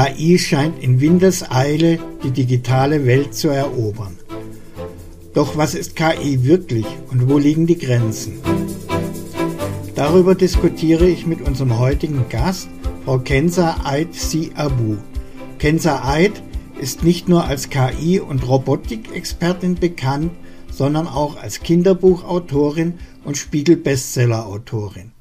KI scheint in Windeseile die digitale Welt zu erobern. Doch was ist KI wirklich und wo liegen die Grenzen? Darüber diskutiere ich mit unserem heutigen Gast, Frau Kenza Eid Si Abu. Kenza Eid ist nicht nur als KI- und Robotikexpertin bekannt, sondern auch als Kinderbuchautorin und Spiegel-Bestseller-Autorin.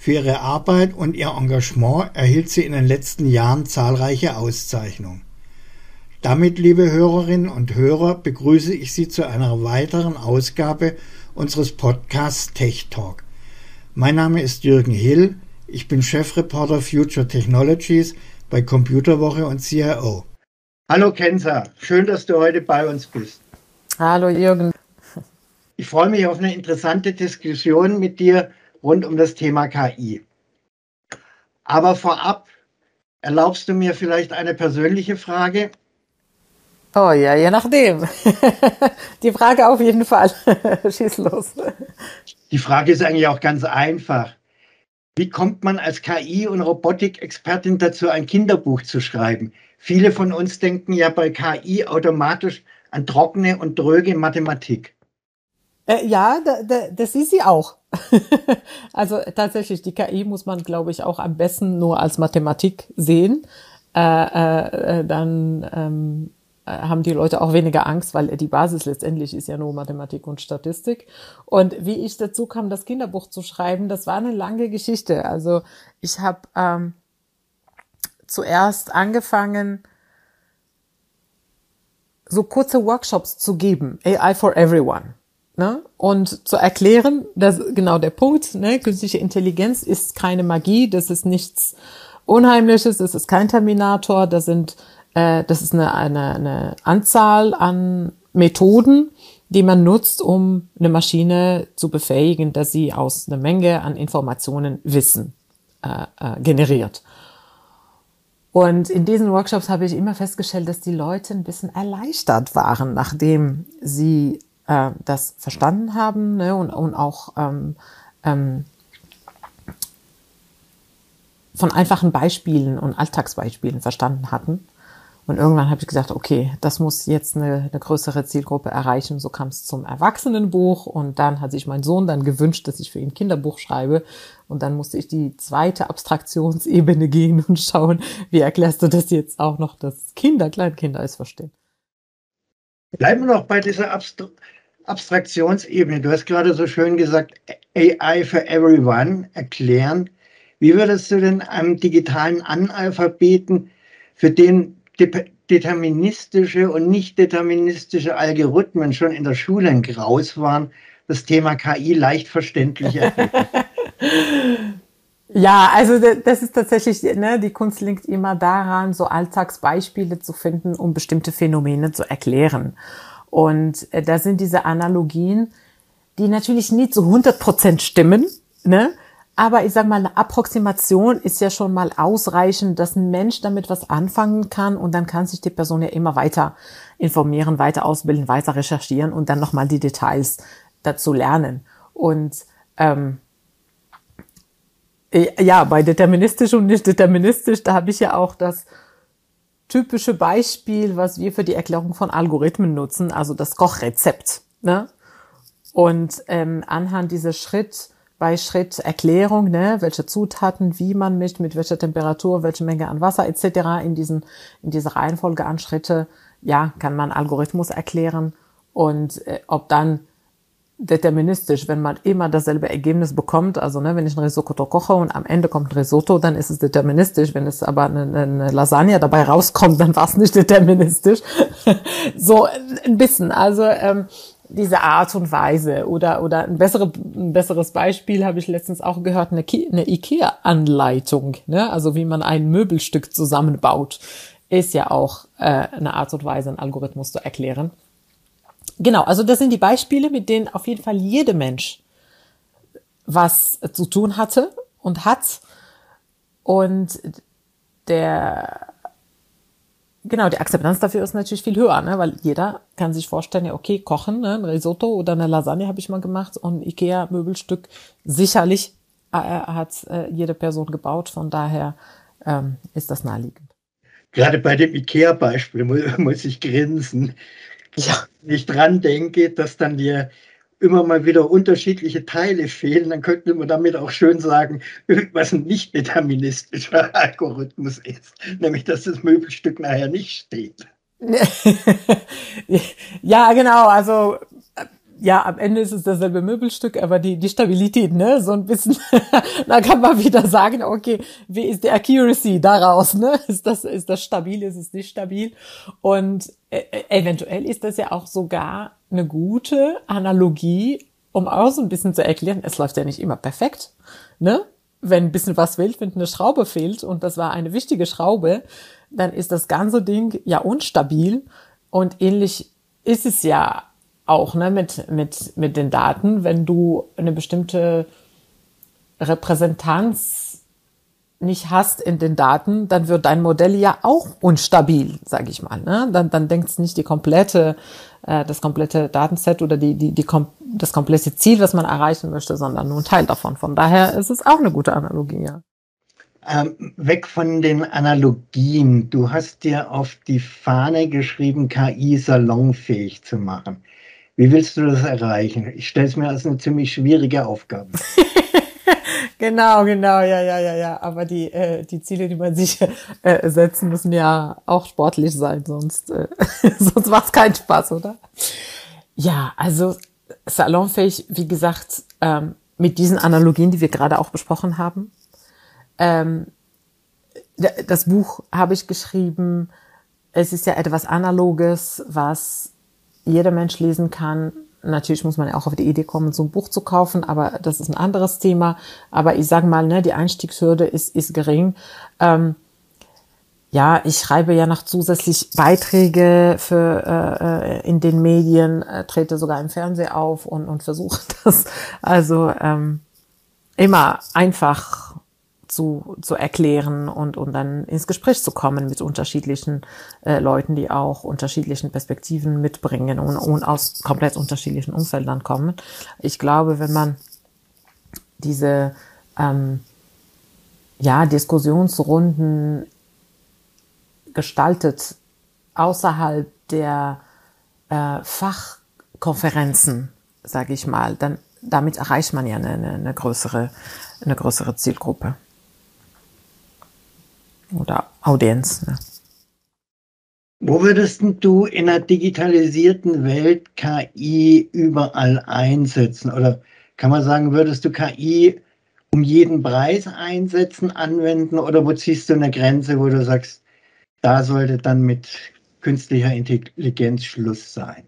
Für ihre Arbeit und ihr Engagement erhielt sie in den letzten Jahren zahlreiche Auszeichnungen. Damit, liebe Hörerinnen und Hörer, begrüße ich Sie zu einer weiteren Ausgabe unseres Podcasts Tech Talk. Mein Name ist Jürgen Hill, ich bin Chefreporter Future Technologies bei Computerwoche und CIO. Hallo Kenza, schön, dass du heute bei uns bist. Hallo Jürgen. Ich freue mich auf eine interessante Diskussion mit dir rund um das Thema KI. Aber vorab, erlaubst du mir vielleicht eine persönliche Frage? Oh ja, je nachdem. Die Frage auf jeden Fall. Schieß los. Die Frage ist eigentlich auch ganz einfach. Wie kommt man als KI- und Robotikexpertin dazu, ein Kinderbuch zu schreiben? Viele von uns denken ja bei KI automatisch an trockene und dröge Mathematik. Äh, ja, da, da, das ist sie auch. also tatsächlich, die KI muss man, glaube ich, auch am besten nur als Mathematik sehen. Äh, äh, äh dann ähm, äh, haben die Leute auch weniger Angst, weil die Basis letztendlich ist ja nur Mathematik und Statistik. Und wie ich dazu kam, das Kinderbuch zu schreiben, das war eine lange Geschichte. Also ich habe ähm, zuerst angefangen, so kurze Workshops zu geben, AI for Everyone ne? und zu erklären, dass genau der Punkt, ne? künstliche Intelligenz ist keine Magie, das ist nichts Unheimliches, das ist kein Terminator, das sind, äh, das ist eine, eine, eine Anzahl an Methoden, die man nutzt, um eine Maschine zu befähigen, dass sie aus einer Menge an Informationen Wissen äh, äh, generiert. Und in diesen Workshops habe ich immer festgestellt, dass die Leute ein bisschen erleichtert waren, nachdem sie äh, das verstanden haben ne, und, und auch ähm, ähm, von einfachen Beispielen und Alltagsbeispielen verstanden hatten. Und irgendwann habe ich gesagt, okay, das muss jetzt eine, eine größere Zielgruppe erreichen. So kam es zum Erwachsenenbuch und dann hat sich mein Sohn dann gewünscht, dass ich für ihn ein Kinderbuch schreibe. Und dann musste ich die zweite Abstraktionsebene gehen und schauen, wie erklärst du das jetzt auch noch, dass Kinder, Kleinkinder es verstehen. Bleiben wir noch bei dieser Abstraktion. Abstraktionsebene. Du hast gerade so schön gesagt, AI for everyone erklären. Wie würdest du denn einem digitalen Analphabeten, für den deterministische und nicht deterministische Algorithmen schon in der Schule ein Graus waren, das Thema KI leicht verständlich erklären? Ja, also das ist tatsächlich, ne, die Kunst liegt immer daran, so Alltagsbeispiele zu finden, um bestimmte Phänomene zu erklären. Und äh, da sind diese Analogien, die natürlich nie zu 100 Prozent stimmen, ne? Aber ich sage mal, eine Approximation ist ja schon mal ausreichend, dass ein Mensch damit was anfangen kann und dann kann sich die Person ja immer weiter informieren, weiter ausbilden, weiter recherchieren und dann nochmal die Details dazu lernen. Und ähm, äh, ja, bei deterministisch und nicht deterministisch, da habe ich ja auch das typische Beispiel, was wir für die Erklärung von Algorithmen nutzen, also das Kochrezept. Ne? Und ähm, anhand dieser Schritt bei Schritt Erklärung, ne, welche Zutaten, wie man mischt, mit welcher Temperatur, welche Menge an Wasser etc. in diesen in dieser Reihenfolge an Schritte, ja, kann man Algorithmus erklären und äh, ob dann deterministisch, wenn man immer dasselbe Ergebnis bekommt. Also ne, wenn ich ein Risotto koche und am Ende kommt ein Risotto, dann ist es deterministisch. Wenn es aber eine, eine Lasagne dabei rauskommt, dann war es nicht deterministisch. so ein bisschen. Also ähm, diese Art und Weise oder oder ein, bessere, ein besseres Beispiel habe ich letztens auch gehört, eine, eine IKEA-Anleitung, ne? also wie man ein Möbelstück zusammenbaut, ist ja auch äh, eine Art und Weise, einen Algorithmus zu erklären. Genau, also das sind die Beispiele, mit denen auf jeden Fall jeder Mensch was zu tun hatte und hat. Und der, genau, die Akzeptanz dafür ist natürlich viel höher, ne? weil jeder kann sich vorstellen, ja, okay, kochen, ne? ein Risotto oder eine Lasagne habe ich mal gemacht und Ikea-Möbelstück sicherlich äh, hat äh, jede Person gebaut, von daher ähm, ist das naheliegend. Gerade bei dem IKEA-Beispiel muss ich grinsen. Ja. Wenn ich dran denke, dass dann dir immer mal wieder unterschiedliche Teile fehlen, dann könnte man damit auch schön sagen, was ein nicht deterministischer Algorithmus ist, nämlich dass das Möbelstück nachher nicht steht. ja, genau, also ja, am Ende ist es dasselbe Möbelstück, aber die, die Stabilität, ne, so ein bisschen, da kann man wieder sagen, okay, wie ist die Accuracy daraus, ne? Ist das, ist das stabil, ist es nicht stabil? Und äh, eventuell ist das ja auch sogar eine gute Analogie, um auch so ein bisschen zu erklären, es läuft ja nicht immer perfekt, ne? Wenn ein bisschen was fehlt, wenn eine Schraube fehlt und das war eine wichtige Schraube, dann ist das ganze Ding ja unstabil und ähnlich ist es ja auch ne, mit, mit, mit den Daten, wenn du eine bestimmte Repräsentanz nicht hast in den Daten, dann wird dein Modell ja auch unstabil, sage ich mal. Ne? Dann, dann denkt es nicht die komplette, äh, das komplette Datenset oder die, die, die kom das komplette Ziel, was man erreichen möchte, sondern nur ein Teil davon. Von daher ist es auch eine gute Analogie, ja. Ähm, weg von den Analogien. Du hast dir auf die Fahne geschrieben, KI salonfähig zu machen. Wie willst du das erreichen? Ich stelle es mir als eine ziemlich schwierige Aufgabe. genau, genau, ja, ja, ja, ja. Aber die, äh, die Ziele, die man sich äh, setzen, müssen ja auch sportlich sein, sonst, äh, sonst macht es keinen Spaß, oder? Ja, also salonfähig, wie gesagt, ähm, mit diesen Analogien, die wir gerade auch besprochen haben. Ähm, das Buch habe ich geschrieben. Es ist ja etwas Analoges, was jeder Mensch lesen kann. Natürlich muss man ja auch auf die Idee kommen, so ein Buch zu kaufen, aber das ist ein anderes Thema. Aber ich sage mal, ne, die Einstiegshürde ist, ist gering. Ähm, ja, ich schreibe ja noch zusätzlich Beiträge für äh, äh in den Medien, äh, trete sogar im Fernsehen auf und, und versuche das also ähm, immer einfach zu, zu erklären und, und dann ins Gespräch zu kommen mit unterschiedlichen äh, Leuten, die auch unterschiedlichen Perspektiven mitbringen und, und aus komplett unterschiedlichen Umfeldern kommen. Ich glaube, wenn man diese ähm, ja, Diskussionsrunden gestaltet außerhalb der äh, Fachkonferenzen, sage ich mal, dann damit erreicht man ja eine, eine, größere, eine größere Zielgruppe oder Audienz. Ne? Wo würdest du in einer digitalisierten Welt KI überall einsetzen? Oder kann man sagen, würdest du KI um jeden Preis einsetzen, anwenden? Oder wo ziehst du eine Grenze, wo du sagst, da sollte dann mit künstlicher Intelligenz Schluss sein?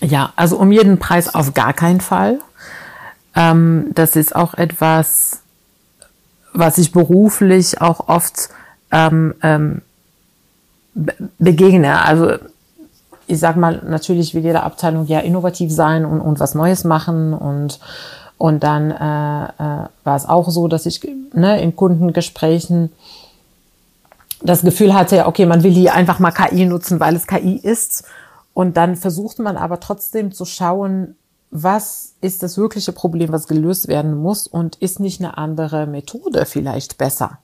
Ja, also um jeden Preis auf gar keinen Fall. Ähm, das ist auch etwas, was ich beruflich auch oft ähm, ähm, begegne. Also ich sag mal, natürlich will jede Abteilung ja innovativ sein und, und was Neues machen und und dann äh, äh, war es auch so, dass ich ne, in Kundengesprächen das Gefühl hatte, okay, man will hier einfach mal KI nutzen, weil es KI ist. Und dann versucht man aber trotzdem zu schauen, was ist das wirkliche Problem, was gelöst werden muss und ist nicht eine andere Methode vielleicht besser?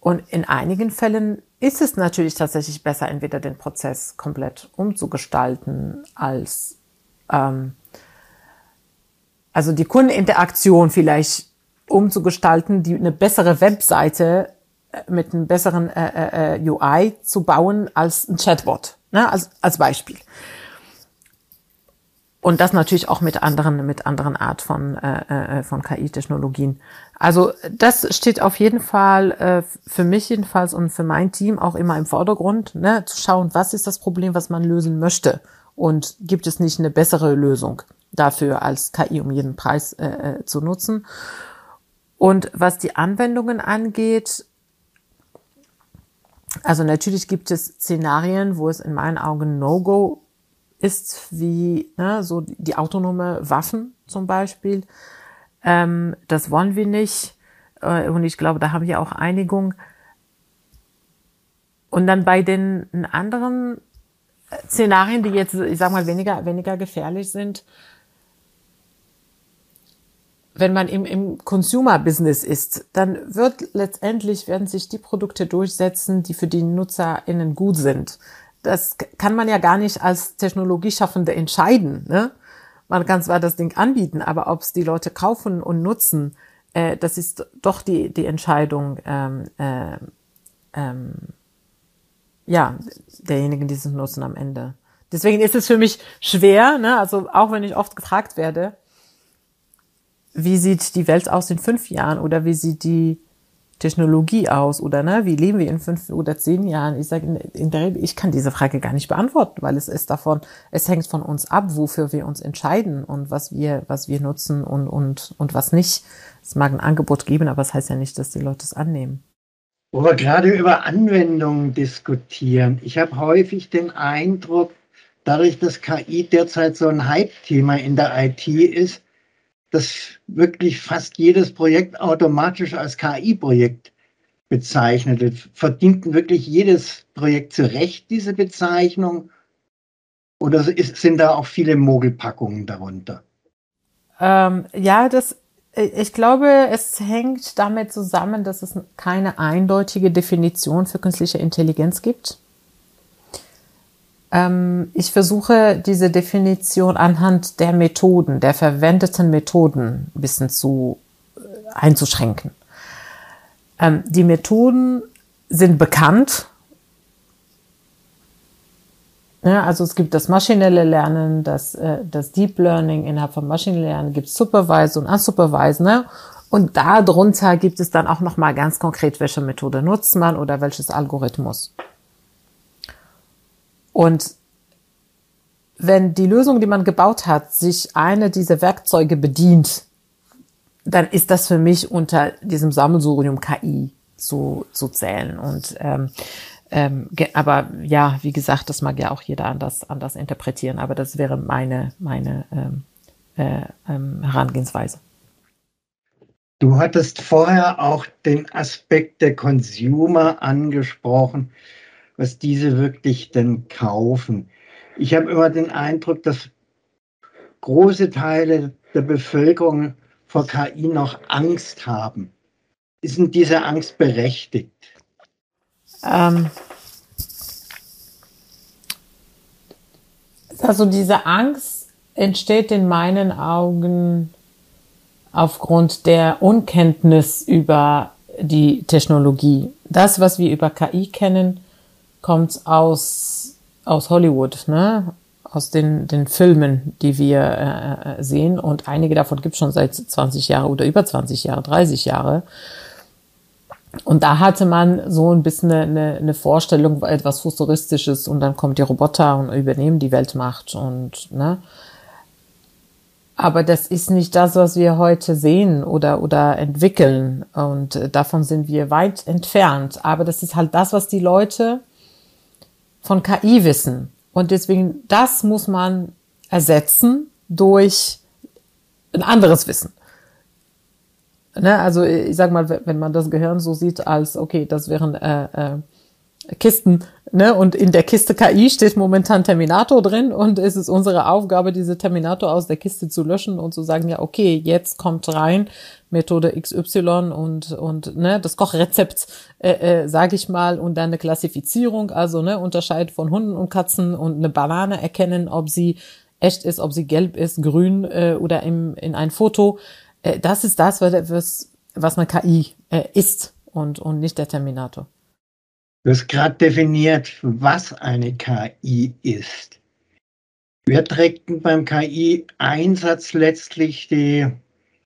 Und in einigen Fällen ist es natürlich tatsächlich besser, entweder den Prozess komplett umzugestalten, als ähm, also die Kundeninteraktion vielleicht umzugestalten, die eine bessere Webseite äh, mit einem besseren äh, äh, UI zu bauen als ein Chatbot, ne? als, als Beispiel. Und das natürlich auch mit anderen, mit anderen Art von, äh, äh von KI-Technologien. Also das steht auf jeden Fall äh, für mich jedenfalls und für mein Team auch immer im Vordergrund, ne, zu schauen, was ist das Problem, was man lösen möchte und gibt es nicht eine bessere Lösung dafür als KI um jeden Preis äh, äh, zu nutzen. Und was die Anwendungen angeht, also natürlich gibt es Szenarien, wo es in meinen Augen No-Go ist wie ne, so die autonome Waffen zum Beispiel. Ähm, das wollen wir nicht. Äh, und ich glaube, da haben wir auch Einigung. Und dann bei den anderen Szenarien, die jetzt, ich sag mal, weniger, weniger gefährlich sind, wenn man im, im Consumer-Business ist, dann wird letztendlich werden sich die Produkte durchsetzen, die für die NutzerInnen gut sind. Das kann man ja gar nicht als Technologieschaffende entscheiden. Ne? Man kann zwar das Ding anbieten, aber ob es die Leute kaufen und nutzen, äh, das ist doch die, die Entscheidung ähm, äh, ähm, ja, derjenigen, die es nutzen am Ende. Deswegen ist es für mich schwer, ne? also auch wenn ich oft gefragt werde, wie sieht die Welt aus in fünf Jahren oder wie sieht die Technologie aus oder ne, wie leben wir in fünf oder zehn Jahren? Ich sage in, der Regel, ich kann diese Frage gar nicht beantworten, weil es ist davon, es hängt von uns ab, wofür wir uns entscheiden und was wir, was wir nutzen und, und, und was nicht. Es mag ein Angebot geben, aber es das heißt ja nicht, dass die Leute es annehmen. Wo wir gerade über Anwendungen diskutieren. Ich habe häufig den Eindruck, dadurch, dass KI derzeit so ein Hype-Thema in der IT ist, dass wirklich fast jedes Projekt automatisch als KI-Projekt bezeichnet wird. Verdient wirklich jedes Projekt zu Recht diese Bezeichnung? Oder sind da auch viele Mogelpackungen darunter? Ähm, ja, das ich glaube, es hängt damit zusammen, dass es keine eindeutige Definition für künstliche Intelligenz gibt. Ähm, ich versuche diese Definition anhand der Methoden, der verwendeten Methoden ein bisschen zu äh, einzuschränken. Ähm, die Methoden sind bekannt ja, also es gibt das maschinelle Lernen, das, äh, das Deep Learning innerhalb von maschinellen Lernen, gibt Supervised und Unsupervised. Ne? Und darunter gibt es dann auch nochmal ganz konkret, welche Methode nutzt man oder welches Algorithmus. Und wenn die Lösung, die man gebaut hat, sich eine dieser Werkzeuge bedient, dann ist das für mich unter diesem Sammelsurium KI zu, zu zählen. Und ähm, ähm, aber ja, wie gesagt, das mag ja auch jeder anders, anders interpretieren, aber das wäre meine, meine ähm, äh, ähm, Herangehensweise. Du hattest vorher auch den Aspekt der Consumer angesprochen, was diese wirklich denn kaufen. Ich habe immer den Eindruck, dass große Teile der Bevölkerung vor KI noch Angst haben. Ist denn diese Angst berechtigt? Ähm, also diese Angst entsteht in meinen Augen aufgrund der Unkenntnis über die Technologie. Das, was wir über KI kennen, kommt aus, aus Hollywood, ne? aus den, den Filmen, die wir äh, äh sehen. Und einige davon gibt es schon seit 20 Jahren oder über 20 Jahre, 30 Jahre. Und da hatte man so ein bisschen eine, eine Vorstellung, etwas Futuristisches und dann kommt die Roboter und übernehmen die Weltmacht und, ne. Aber das ist nicht das, was wir heute sehen oder, oder entwickeln. Und davon sind wir weit entfernt. Aber das ist halt das, was die Leute von KI wissen. Und deswegen, das muss man ersetzen durch ein anderes Wissen. Ne, also ich sag mal, wenn man das Gehirn so sieht als, okay, das wären äh, äh, Kisten, ne, und in der Kiste KI steht momentan Terminator drin und es ist unsere Aufgabe, diese Terminator aus der Kiste zu löschen und zu sagen, ja, okay, jetzt kommt rein Methode XY und und ne, das Kochrezept, äh, äh, sage ich mal, und dann eine Klassifizierung, also ne, Unterscheid von Hunden und Katzen und eine Banane erkennen, ob sie echt ist, ob sie gelb ist, grün äh, oder im, in ein Foto äh, das ist das, was, was eine KI äh, ist und, und nicht der Terminator. Du hast gerade definiert, was eine KI ist. Wer trägt beim KI-Einsatz letztlich die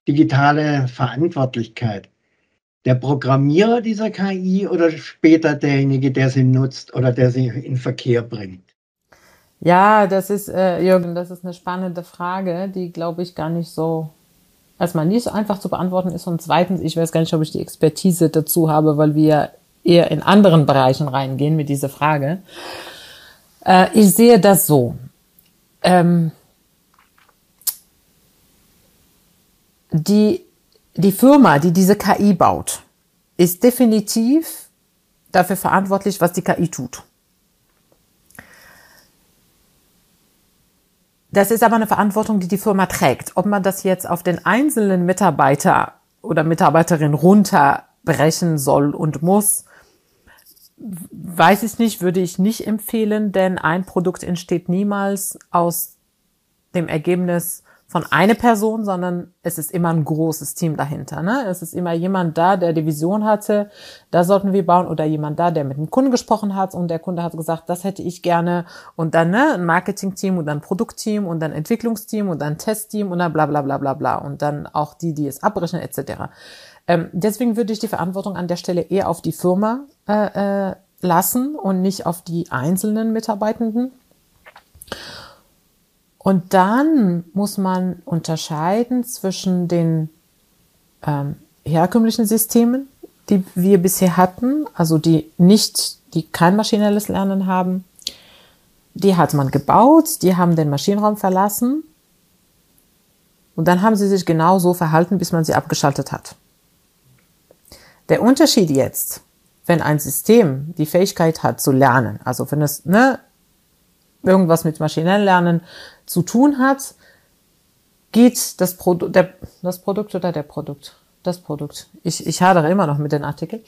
digitale Verantwortlichkeit? Der Programmierer dieser KI oder später derjenige, der sie nutzt oder der sie in Verkehr bringt? Ja, das ist, äh, Jürgen, das ist eine spannende Frage, die, glaube ich, gar nicht so erstmal nicht so einfach zu beantworten ist und zweitens, ich weiß gar nicht, ob ich die Expertise dazu habe, weil wir eher in anderen Bereichen reingehen mit dieser Frage. Äh, ich sehe das so. Ähm, die, die Firma, die diese KI baut, ist definitiv dafür verantwortlich, was die KI tut. das ist aber eine Verantwortung, die die Firma trägt. Ob man das jetzt auf den einzelnen Mitarbeiter oder Mitarbeiterin runterbrechen soll und muss, weiß ich nicht, würde ich nicht empfehlen, denn ein Produkt entsteht niemals aus dem Ergebnis von einer Person, sondern es ist immer ein großes Team dahinter. Ne? Es ist immer jemand da, der die Vision hatte, da sollten wir bauen, oder jemand da, der mit dem Kunden gesprochen hat und der Kunde hat gesagt, das hätte ich gerne. Und dann ne, ein Marketing-Team und dann Produktteam und dann Entwicklungsteam und dann Testteam und dann bla bla bla bla bla. Und dann auch die, die es abbrechen, etc. Ähm, deswegen würde ich die Verantwortung an der Stelle eher auf die Firma äh, äh, lassen und nicht auf die einzelnen Mitarbeitenden. Und dann muss man unterscheiden zwischen den ähm, herkömmlichen Systemen, die wir bisher hatten, also die nicht, die kein maschinelles Lernen haben. Die hat man gebaut, die haben den Maschinenraum verlassen und dann haben sie sich genau so verhalten, bis man sie abgeschaltet hat. Der Unterschied jetzt, wenn ein System die Fähigkeit hat zu lernen, also wenn es ne, irgendwas mit maschinellem Lernen zu tun hat, geht das, Produ der, das Produkt oder der Produkt? Das Produkt. Ich, ich hadere immer noch mit den Artikeln.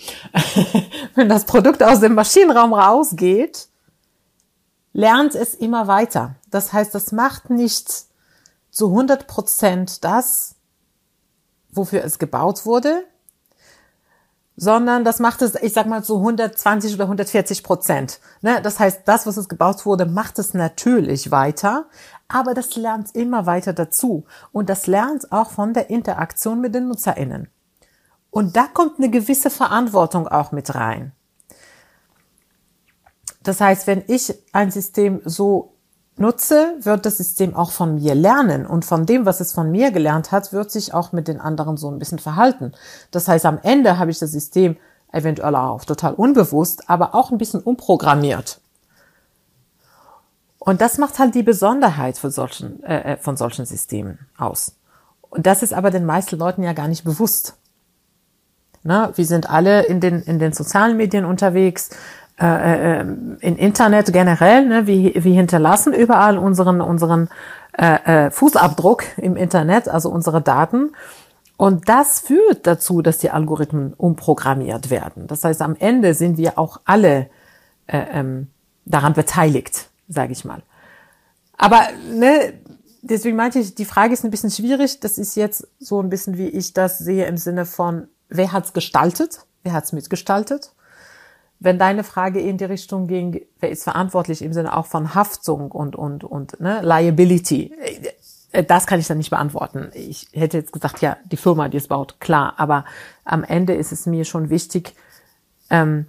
Wenn das Produkt aus dem Maschinenraum rausgeht, lernt es immer weiter. Das heißt, das macht nicht zu 100 Prozent das, wofür es gebaut wurde, sondern das macht es, ich sag mal, zu 120 oder 140 Prozent. Ne? Das heißt, das, was es gebaut wurde, macht es natürlich weiter, aber das lernt immer weiter dazu. Und das lernt auch von der Interaktion mit den NutzerInnen. Und da kommt eine gewisse Verantwortung auch mit rein. Das heißt, wenn ich ein System so nutze, wird das System auch von mir lernen. Und von dem, was es von mir gelernt hat, wird sich auch mit den anderen so ein bisschen verhalten. Das heißt, am Ende habe ich das System eventuell auch total unbewusst, aber auch ein bisschen umprogrammiert. Und das macht halt die Besonderheit von solchen, äh, äh, von solchen Systemen aus. Und das ist aber den meisten Leuten ja gar nicht bewusst. Na, wir sind alle in den, in den sozialen Medien unterwegs, äh, äh, im Internet generell. Ne? Wir, wir hinterlassen überall unseren, unseren äh, äh, Fußabdruck im Internet, also unsere Daten. Und das führt dazu, dass die Algorithmen umprogrammiert werden. Das heißt, am Ende sind wir auch alle äh, ähm, daran beteiligt sage ich mal. Aber ne, deswegen meinte ich, die Frage ist ein bisschen schwierig. Das ist jetzt so ein bisschen, wie ich das sehe, im Sinne von, wer hat's gestaltet? Wer hat's mitgestaltet? Wenn deine Frage in die Richtung ging, wer ist verantwortlich im Sinne auch von Haftung und, und, und ne, Liability, äh, das kann ich dann nicht beantworten. Ich hätte jetzt gesagt, ja, die Firma, die es baut, klar. Aber am Ende ist es mir schon wichtig, ähm,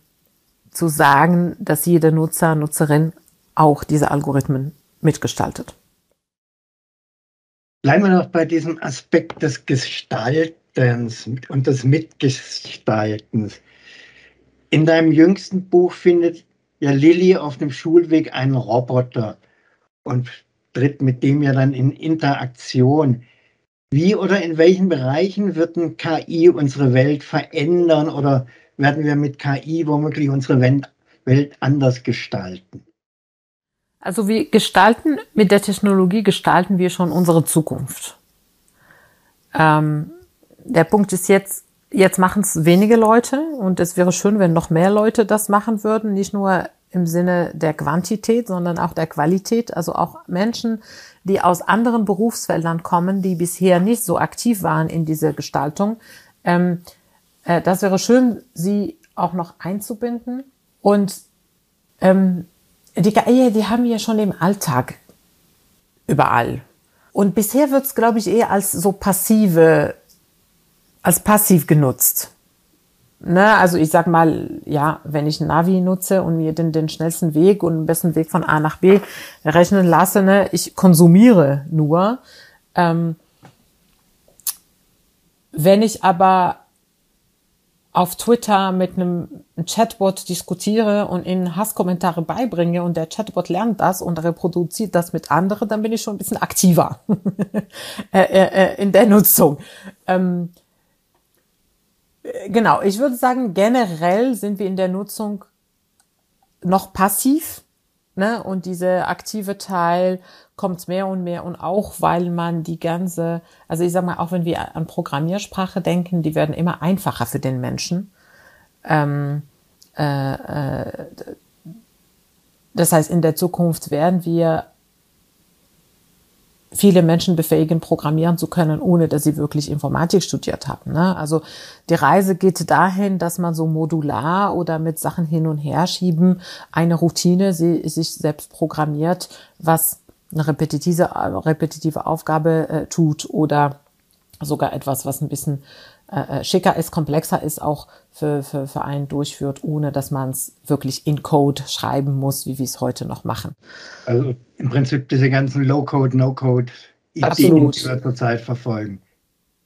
zu sagen, dass jeder Nutzer, Nutzerin auch diese Algorithmen mitgestaltet. Bleiben wir noch bei diesem Aspekt des Gestaltens und des Mitgestaltens. In deinem jüngsten Buch findet ja Lilly auf dem Schulweg einen Roboter und tritt mit dem ja dann in Interaktion. Wie oder in welchen Bereichen wird ein KI unsere Welt verändern oder werden wir mit KI womöglich unsere Welt anders gestalten? Also wir gestalten, mit der Technologie gestalten wir schon unsere Zukunft. Ähm, der Punkt ist jetzt, jetzt machen es wenige Leute und es wäre schön, wenn noch mehr Leute das machen würden, nicht nur im Sinne der Quantität, sondern auch der Qualität. Also auch Menschen, die aus anderen Berufsfeldern kommen, die bisher nicht so aktiv waren in dieser Gestaltung. Ähm, äh, das wäre schön, sie auch noch einzubinden. Und ähm, die KI, die haben wir schon im Alltag überall. Und bisher wird es, glaube ich, eher als so passive, als passiv genutzt. Ne, also ich sag mal, ja, wenn ich Navi nutze und mir den, den schnellsten Weg und den besten Weg von A nach B rechnen lasse, ne, ich konsumiere nur. Ähm, wenn ich aber auf Twitter mit einem Chatbot diskutiere und ihnen Hasskommentare beibringe und der Chatbot lernt das und reproduziert das mit anderen, dann bin ich schon ein bisschen aktiver äh, äh, äh, in der Nutzung. Ähm, genau, ich würde sagen, generell sind wir in der Nutzung noch passiv. Ne? Und dieser aktive Teil kommt mehr und mehr und auch weil man die ganze, also ich sag mal, auch wenn wir an Programmiersprache denken, die werden immer einfacher für den Menschen. Ähm, äh, äh, das heißt, in der Zukunft werden wir viele Menschen befähigen, programmieren zu können, ohne dass sie wirklich Informatik studiert haben. Ne? Also die Reise geht dahin, dass man so modular oder mit Sachen hin und her schieben eine Routine sie, sich selbst programmiert, was eine repetitive, repetitive Aufgabe äh, tut oder sogar etwas, was ein bisschen äh, äh, schicker ist, komplexer ist, auch für, für, für einen durchführt, ohne dass man es wirklich in Code schreiben muss, wie wir es heute noch machen. Also im Prinzip diese ganzen Low-Code, No-Code-Ideen, die wir zurzeit verfolgen.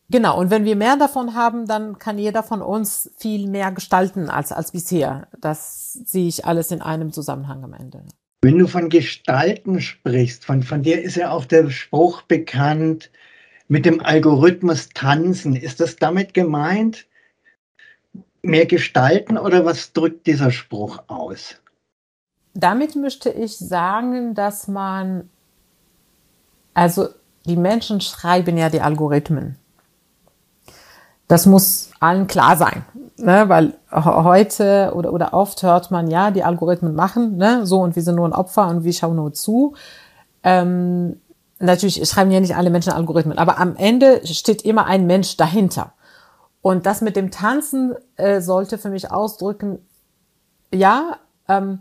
Genau, und wenn wir mehr davon haben, dann kann jeder von uns viel mehr gestalten als, als bisher. Das sehe ich alles in einem Zusammenhang am Ende. Wenn du von Gestalten sprichst, von, von dir ist ja auch der Spruch bekannt, mit dem Algorithmus tanzen. Ist das damit gemeint? Mehr gestalten oder was drückt dieser Spruch aus? Damit möchte ich sagen, dass man, also die Menschen schreiben ja die Algorithmen. Das muss allen klar sein, ne? weil heute oder, oder oft hört man, ja, die Algorithmen machen, ne? so und wir sind nur ein Opfer und wir schauen nur zu. Ähm, natürlich schreiben ja nicht alle Menschen Algorithmen, aber am Ende steht immer ein Mensch dahinter. Und das mit dem Tanzen äh, sollte für mich ausdrücken, ja, ähm,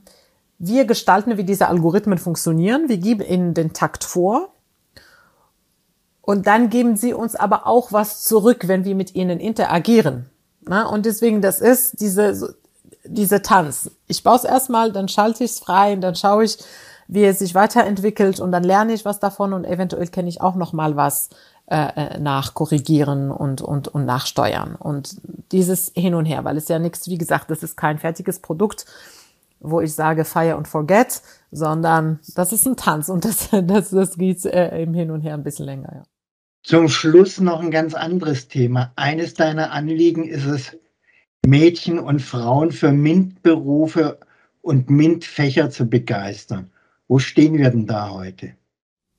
wir gestalten, wie diese Algorithmen funktionieren. Wir geben ihnen den Takt vor. Und dann geben sie uns aber auch was zurück, wenn wir mit ihnen interagieren. Na? Und deswegen, das ist diese, diese Tanz. Ich baue es erstmal, dann schalte ich es frei, und dann schaue ich, wie es sich weiterentwickelt und dann lerne ich was davon und eventuell kenne ich auch noch mal was äh, äh, nachkorrigieren und, und, und nachsteuern. Und dieses hin und her, weil es ja nichts, wie gesagt, das ist kein fertiges Produkt, wo ich sage fire und forget, sondern das ist ein Tanz und das, das, das geht äh, im Hin und Her ein bisschen länger. Ja. Zum Schluss noch ein ganz anderes Thema. Eines deiner Anliegen ist es, Mädchen und Frauen für MINT-Berufe und MINT-Fächer zu begeistern. Wo stehen wir denn da heute?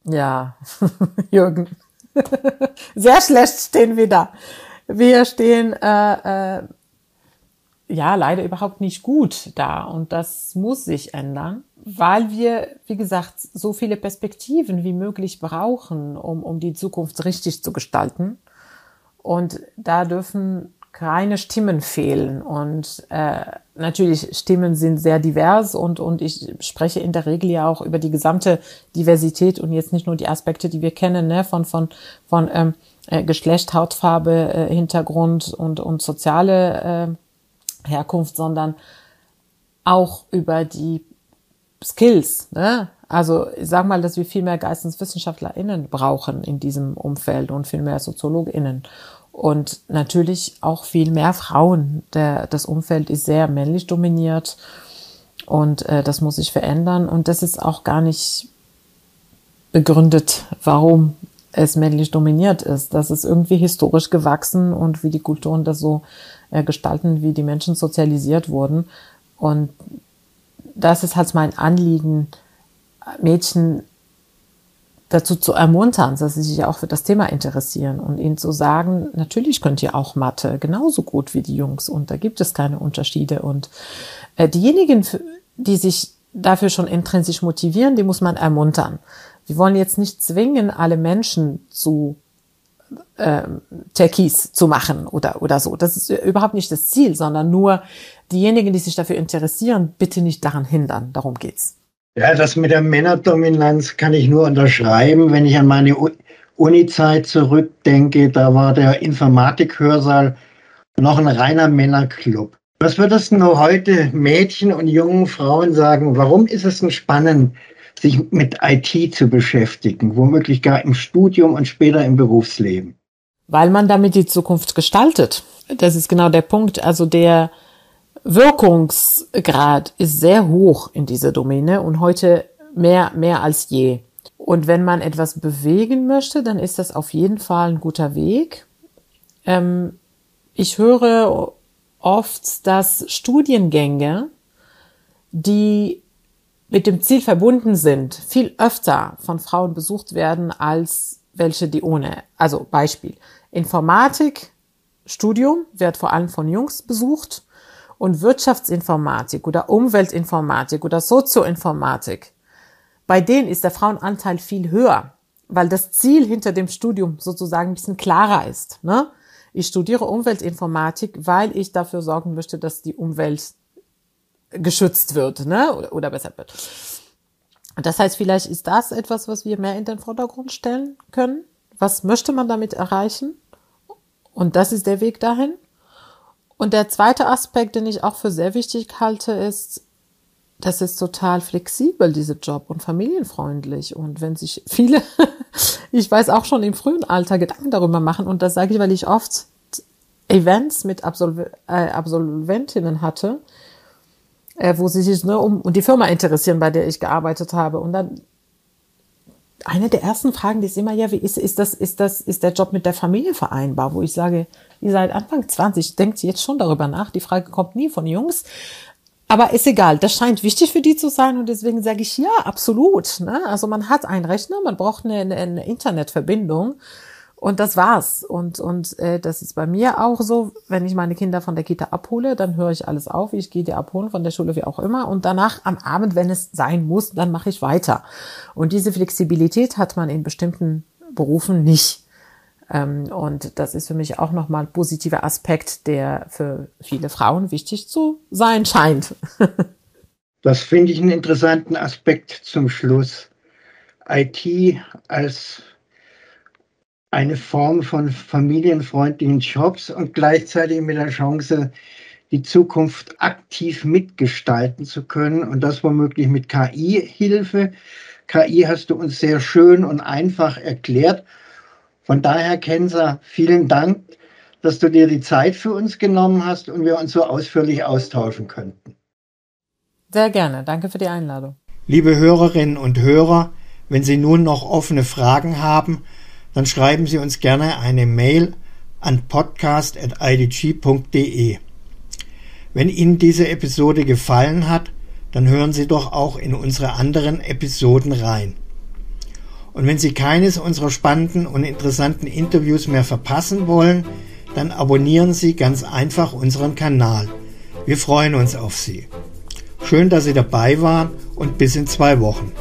Ja, Jürgen. Sehr schlecht stehen wir da. Wir stehen äh, äh, ja leider überhaupt nicht gut da und das muss sich ändern, weil wir, wie gesagt, so viele Perspektiven wie möglich brauchen, um, um die Zukunft richtig zu gestalten. Und da dürfen keine Stimmen fehlen. Und äh, natürlich, Stimmen sind sehr divers und, und ich spreche in der Regel ja auch über die gesamte Diversität und jetzt nicht nur die Aspekte, die wir kennen, ne, von, von, von ähm, äh, Geschlecht, Hautfarbe, äh, Hintergrund und, und soziale äh, Herkunft, sondern auch über die Skills. Ne? Also ich sag mal, dass wir viel mehr GeisteswissenschaftlerInnen brauchen in diesem Umfeld und viel mehr SoziologInnen und natürlich auch viel mehr Frauen. Der, das Umfeld ist sehr männlich dominiert und äh, das muss sich verändern. Und das ist auch gar nicht begründet, warum es männlich dominiert ist. Das ist irgendwie historisch gewachsen und wie die Kulturen das so äh, gestalten, wie die Menschen sozialisiert wurden. Und das ist halt mein Anliegen, Mädchen dazu zu ermuntern, dass sie sich auch für das Thema interessieren und ihnen zu sagen, natürlich könnt ihr auch Mathe genauso gut wie die Jungs und da gibt es keine Unterschiede und äh, diejenigen, die sich dafür schon intrinsisch motivieren, die muss man ermuntern. Wir wollen jetzt nicht zwingen, alle Menschen zu äh, Techies zu machen oder, oder so. Das ist überhaupt nicht das Ziel, sondern nur diejenigen, die sich dafür interessieren, bitte nicht daran hindern. Darum geht's. Ja, das mit der Männerdominanz kann ich nur unterschreiben. Wenn ich an meine Uni-Zeit zurückdenke, da war der Informatik-Hörsaal noch ein reiner Männerclub. Was würdest du heute Mädchen und jungen Frauen sagen? Warum ist es denn spannend, sich mit IT zu beschäftigen, womöglich gar im Studium und später im Berufsleben? Weil man damit die Zukunft gestaltet. Das ist genau der Punkt. Also der, Wirkungsgrad ist sehr hoch in dieser Domäne und heute mehr, mehr als je. Und wenn man etwas bewegen möchte, dann ist das auf jeden Fall ein guter Weg. Ähm, ich höre oft, dass Studiengänge, die mit dem Ziel verbunden sind, viel öfter von Frauen besucht werden als welche, die ohne. Also Beispiel. Informatik, Studium wird vor allem von Jungs besucht und Wirtschaftsinformatik oder Umweltinformatik oder Sozioinformatik. Bei denen ist der Frauenanteil viel höher, weil das Ziel hinter dem Studium sozusagen ein bisschen klarer ist. Ne? Ich studiere Umweltinformatik, weil ich dafür sorgen möchte, dass die Umwelt geschützt wird, ne? Oder, oder besser wird. Das heißt, vielleicht ist das etwas, was wir mehr in den Vordergrund stellen können. Was möchte man damit erreichen? Und das ist der Weg dahin. Und der zweite Aspekt, den ich auch für sehr wichtig halte, ist, das ist total flexibel, diese Job und familienfreundlich. Und wenn sich viele, ich weiß auch schon im frühen Alter Gedanken darüber machen, und das sage ich, weil ich oft Events mit Absolv äh, Absolventinnen hatte, äh, wo sie sich nur um, um die Firma interessieren, bei der ich gearbeitet habe. Und dann eine der ersten Fragen, die ist immer, ja, wie ist, ist das, ist das, ist der Job mit der Familie vereinbar? Wo ich sage, ihr seid Anfang 20, denkt jetzt schon darüber nach. Die Frage kommt nie von Jungs. Aber ist egal, das scheint wichtig für die zu sein und deswegen sage ich ja, absolut. Ne? Also man hat einen Rechner, man braucht eine, eine, eine Internetverbindung und das war's. Und, und äh, das ist bei mir auch so, wenn ich meine Kinder von der Kita abhole, dann höre ich alles auf. Ich gehe die abholen von der Schule, wie auch immer. Und danach am Abend, wenn es sein muss, dann mache ich weiter. Und diese Flexibilität hat man in bestimmten Berufen nicht. Ähm, und das ist für mich auch nochmal ein positiver Aspekt, der für viele Frauen wichtig zu sein scheint. das finde ich einen interessanten Aspekt zum Schluss. IT als eine Form von familienfreundlichen Jobs und gleichzeitig mit der Chance, die Zukunft aktiv mitgestalten zu können und das womöglich mit KI-Hilfe. KI hast du uns sehr schön und einfach erklärt. Von daher, Kenza, vielen Dank, dass du dir die Zeit für uns genommen hast und wir uns so ausführlich austauschen könnten. Sehr gerne. Danke für die Einladung. Liebe Hörerinnen und Hörer, wenn Sie nun noch offene Fragen haben, dann schreiben Sie uns gerne eine Mail an podcast.idg.de. Wenn Ihnen diese Episode gefallen hat, dann hören Sie doch auch in unsere anderen Episoden rein. Und wenn Sie keines unserer spannenden und interessanten Interviews mehr verpassen wollen, dann abonnieren Sie ganz einfach unseren Kanal. Wir freuen uns auf Sie. Schön, dass Sie dabei waren und bis in zwei Wochen.